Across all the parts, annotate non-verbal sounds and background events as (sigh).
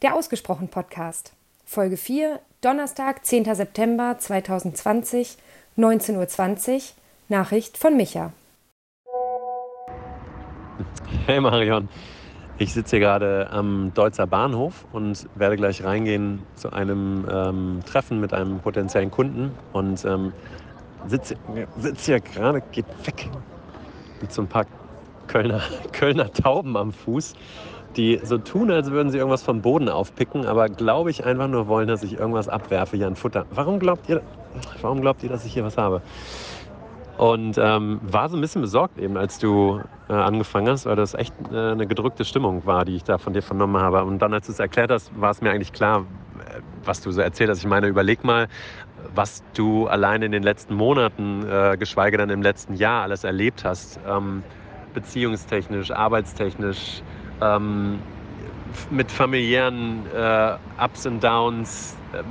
Der Ausgesprochen Podcast. Folge 4, Donnerstag, 10. September 2020, 19.20 Uhr. Nachricht von Micha. Hey Marion, ich sitze hier gerade am Deutzer Bahnhof und werde gleich reingehen zu einem ähm, Treffen mit einem potenziellen Kunden und ähm, sitze sitz hier gerade, geht weg mit so ein paar Kölner, (laughs) Kölner Tauben am Fuß die so tun, als würden sie irgendwas vom Boden aufpicken, aber glaube ich einfach nur wollen, dass ich irgendwas abwerfe hier an Futter. Warum glaubt ihr, warum glaubt ihr, dass ich hier was habe? Und ähm, war so ein bisschen besorgt eben, als du äh, angefangen hast, weil das echt äh, eine gedrückte Stimmung war, die ich da von dir vernommen habe. Und dann, als du es erklärt hast, war es mir eigentlich klar, äh, was du so erzählt hast. Ich meine, überleg mal, was du allein in den letzten Monaten, äh, geschweige denn im letzten Jahr alles erlebt hast. Ähm, beziehungstechnisch, arbeitstechnisch, ähm, mit familiären äh, Ups und Downs, äh,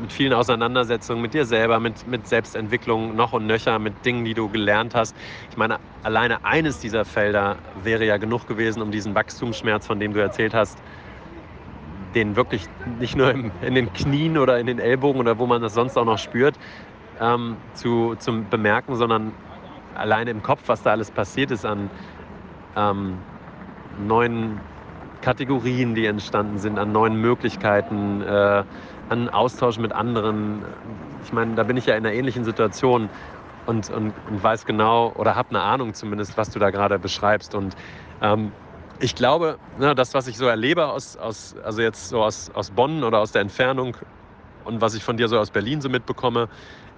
mit vielen Auseinandersetzungen mit dir selber, mit, mit Selbstentwicklung noch und nöcher, mit Dingen, die du gelernt hast. Ich meine, alleine eines dieser Felder wäre ja genug gewesen, um diesen Wachstumsschmerz, von dem du erzählt hast, den wirklich nicht nur im, in den Knien oder in den Ellbogen oder wo man das sonst auch noch spürt, ähm, zu, zum Bemerken, sondern alleine im Kopf, was da alles passiert ist an ähm, neuen Kategorien, die entstanden sind, an neuen Möglichkeiten, äh, an Austausch mit anderen. Ich meine, da bin ich ja in einer ähnlichen Situation und, und, und weiß genau oder habe eine Ahnung zumindest, was du da gerade beschreibst. Und ähm, ich glaube, na, das, was ich so erlebe, aus, aus, also jetzt so aus, aus Bonn oder aus der Entfernung und was ich von dir so aus Berlin so mitbekomme,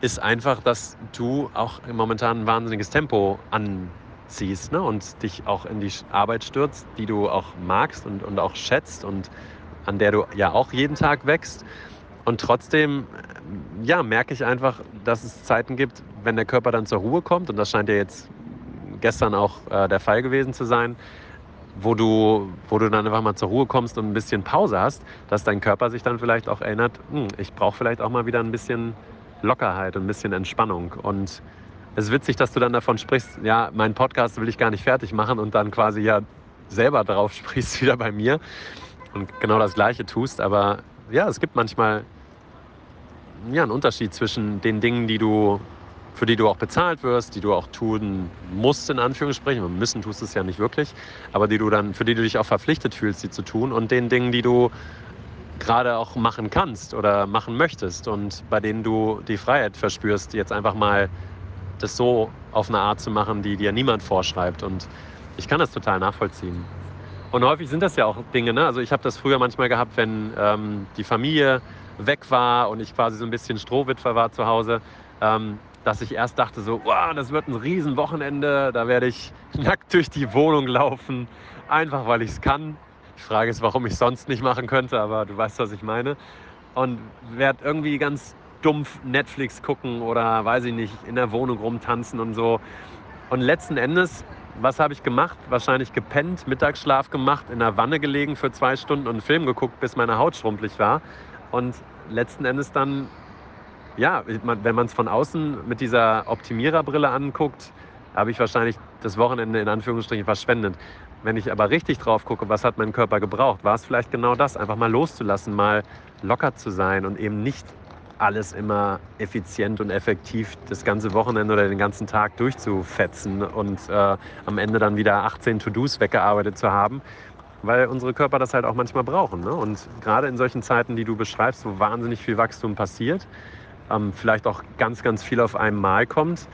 ist einfach, dass du auch momentan ein wahnsinniges Tempo an ziehst ne? und dich auch in die Arbeit stürzt, die du auch magst und, und auch schätzt und an der du ja auch jeden Tag wächst. Und trotzdem, ja, merke ich einfach, dass es Zeiten gibt, wenn der Körper dann zur Ruhe kommt, und das scheint ja jetzt gestern auch äh, der Fall gewesen zu sein, wo du, wo du dann einfach mal zur Ruhe kommst und ein bisschen Pause hast, dass dein Körper sich dann vielleicht auch erinnert, hm, ich brauche vielleicht auch mal wieder ein bisschen Lockerheit und ein bisschen Entspannung. Und es ist witzig, dass du dann davon sprichst, ja, meinen Podcast will ich gar nicht fertig machen und dann quasi ja selber drauf (laughs) sprichst wieder bei mir und genau das Gleiche tust. Aber ja, es gibt manchmal ja, einen Unterschied zwischen den Dingen, die du, für die du auch bezahlt wirst, die du auch tun musst, in Anführungsstrichen. Müssen tust es ja nicht wirklich, aber die du dann, für die du dich auch verpflichtet fühlst, sie zu tun und den Dingen, die du gerade auch machen kannst oder machen möchtest und bei denen du die Freiheit verspürst, jetzt einfach mal das so auf eine Art zu machen, die dir niemand vorschreibt. Und ich kann das total nachvollziehen. Und häufig sind das ja auch Dinge, ne? Also ich habe das früher manchmal gehabt, wenn ähm, die Familie weg war und ich quasi so ein bisschen Strohwitwer war zu Hause, ähm, dass ich erst dachte so, wow, das wird ein Riesenwochenende, da werde ich (laughs) nackt durch die Wohnung laufen, einfach weil ich es kann. Die Frage ist, warum ich sonst nicht machen könnte, aber du weißt, was ich meine. Und werde irgendwie ganz dumpf Netflix gucken oder weiß ich nicht, in der Wohnung rumtanzen und so. Und letzten Endes, was habe ich gemacht? Wahrscheinlich gepennt, Mittagsschlaf gemacht, in der Wanne gelegen für zwei Stunden und einen Film geguckt, bis meine Haut schrumpelig war. Und letzten Endes dann, ja, wenn man es von außen mit dieser Optimiererbrille anguckt, habe ich wahrscheinlich das Wochenende in Anführungsstrichen verschwendet. Wenn ich aber richtig drauf gucke, was hat mein Körper gebraucht, war es vielleicht genau das, einfach mal loszulassen, mal locker zu sein und eben nicht alles immer effizient und effektiv das ganze Wochenende oder den ganzen Tag durchzufetzen und äh, am Ende dann wieder 18 To-Dos weggearbeitet zu haben, weil unsere Körper das halt auch manchmal brauchen. Ne? Und gerade in solchen Zeiten, die du beschreibst, wo wahnsinnig viel Wachstum passiert, ähm, vielleicht auch ganz, ganz viel auf einmal kommt,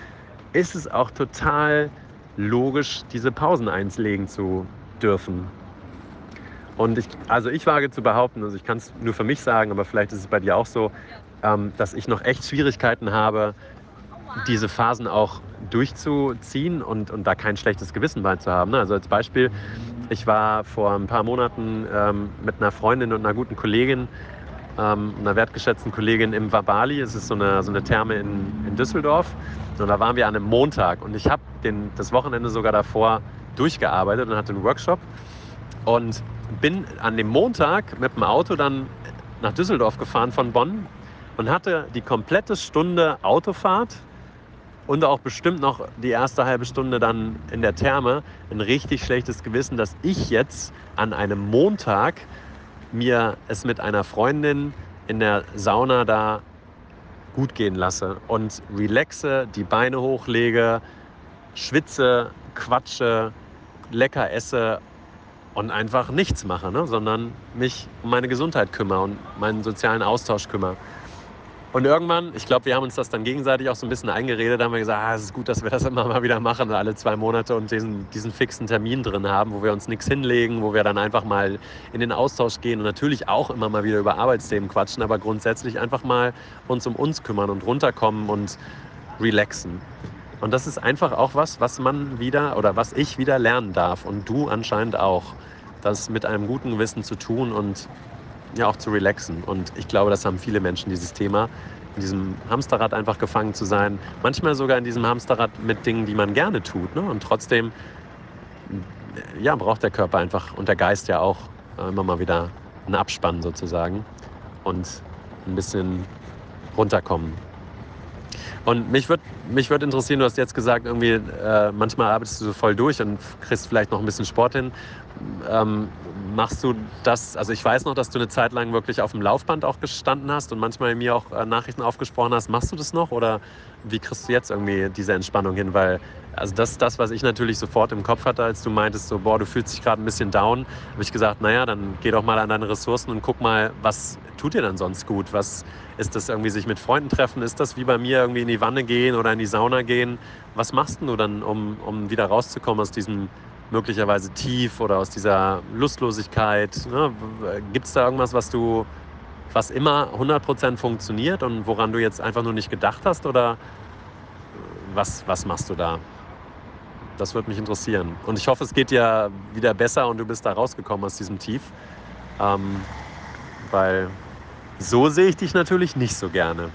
ist es auch total logisch, diese Pausen einlegen zu dürfen. Und ich, also ich wage zu behaupten, also ich kann es nur für mich sagen, aber vielleicht ist es bei dir auch so, ähm, dass ich noch echt Schwierigkeiten habe, diese Phasen auch durchzuziehen und, und da kein schlechtes Gewissen bei zu haben. Ne? Also als Beispiel, ich war vor ein paar Monaten ähm, mit einer Freundin und einer guten Kollegin, ähm, einer wertgeschätzten Kollegin im Wabali. Es ist so eine, so eine Therme in, in Düsseldorf. Und da waren wir an einem Montag und ich habe das Wochenende sogar davor durchgearbeitet und hatte einen Workshop und bin an dem Montag mit dem Auto dann nach Düsseldorf gefahren von Bonn und hatte die komplette Stunde Autofahrt und auch bestimmt noch die erste halbe Stunde dann in der Therme ein richtig schlechtes Gewissen, dass ich jetzt an einem Montag mir es mit einer Freundin in der Sauna da gut gehen lasse und relaxe, die Beine hochlege, schwitze, quatsche, lecker esse und einfach nichts mache, ne? sondern mich um meine Gesundheit kümmere und meinen sozialen Austausch kümmere. Und irgendwann, ich glaube, wir haben uns das dann gegenseitig auch so ein bisschen eingeredet, haben wir gesagt, ah, es ist gut, dass wir das immer mal wieder machen, alle zwei Monate und diesen, diesen fixen Termin drin haben, wo wir uns nichts hinlegen, wo wir dann einfach mal in den Austausch gehen und natürlich auch immer mal wieder über Arbeitsthemen quatschen, aber grundsätzlich einfach mal uns um uns kümmern und runterkommen und relaxen. Und das ist einfach auch was, was man wieder oder was ich wieder lernen darf und du anscheinend auch. Das mit einem guten Gewissen zu tun und ja auch zu relaxen. Und ich glaube, das haben viele Menschen, dieses Thema, in diesem Hamsterrad einfach gefangen zu sein. Manchmal sogar in diesem Hamsterrad mit Dingen, die man gerne tut. Ne? Und trotzdem ja, braucht der Körper einfach und der Geist ja auch äh, immer mal wieder einen Abspann sozusagen und ein bisschen runterkommen. Und mich würde mich würd interessieren, du hast jetzt gesagt, irgendwie äh, manchmal arbeitest du so voll durch und kriegst vielleicht noch ein bisschen Sport hin. Ähm, machst du das, also ich weiß noch, dass du eine Zeit lang wirklich auf dem Laufband auch gestanden hast und manchmal mir auch äh, Nachrichten aufgesprochen hast. Machst du das noch oder wie kriegst du jetzt irgendwie diese Entspannung hin? Weil also das ist das, was ich natürlich sofort im Kopf hatte, als du meintest, so, boah, du fühlst dich gerade ein bisschen down, habe ich gesagt, naja, dann geh doch mal an deine Ressourcen und guck mal, was tut dir dann sonst gut? Was ist das irgendwie sich mit Freunden treffen? Ist das wie bei mir irgendwie in die Wanne gehen oder in die Sauna gehen? Was machst du dann, um, um wieder rauszukommen aus diesem möglicherweise Tief oder aus dieser Lustlosigkeit? Ne? Gibt es da irgendwas, was du, was immer 100% funktioniert und woran du jetzt einfach nur nicht gedacht hast? Oder was, was machst du da? Das würde mich interessieren. Und ich hoffe, es geht dir wieder besser und du bist da rausgekommen aus diesem Tief. Ähm, weil so sehe ich dich natürlich nicht so gerne.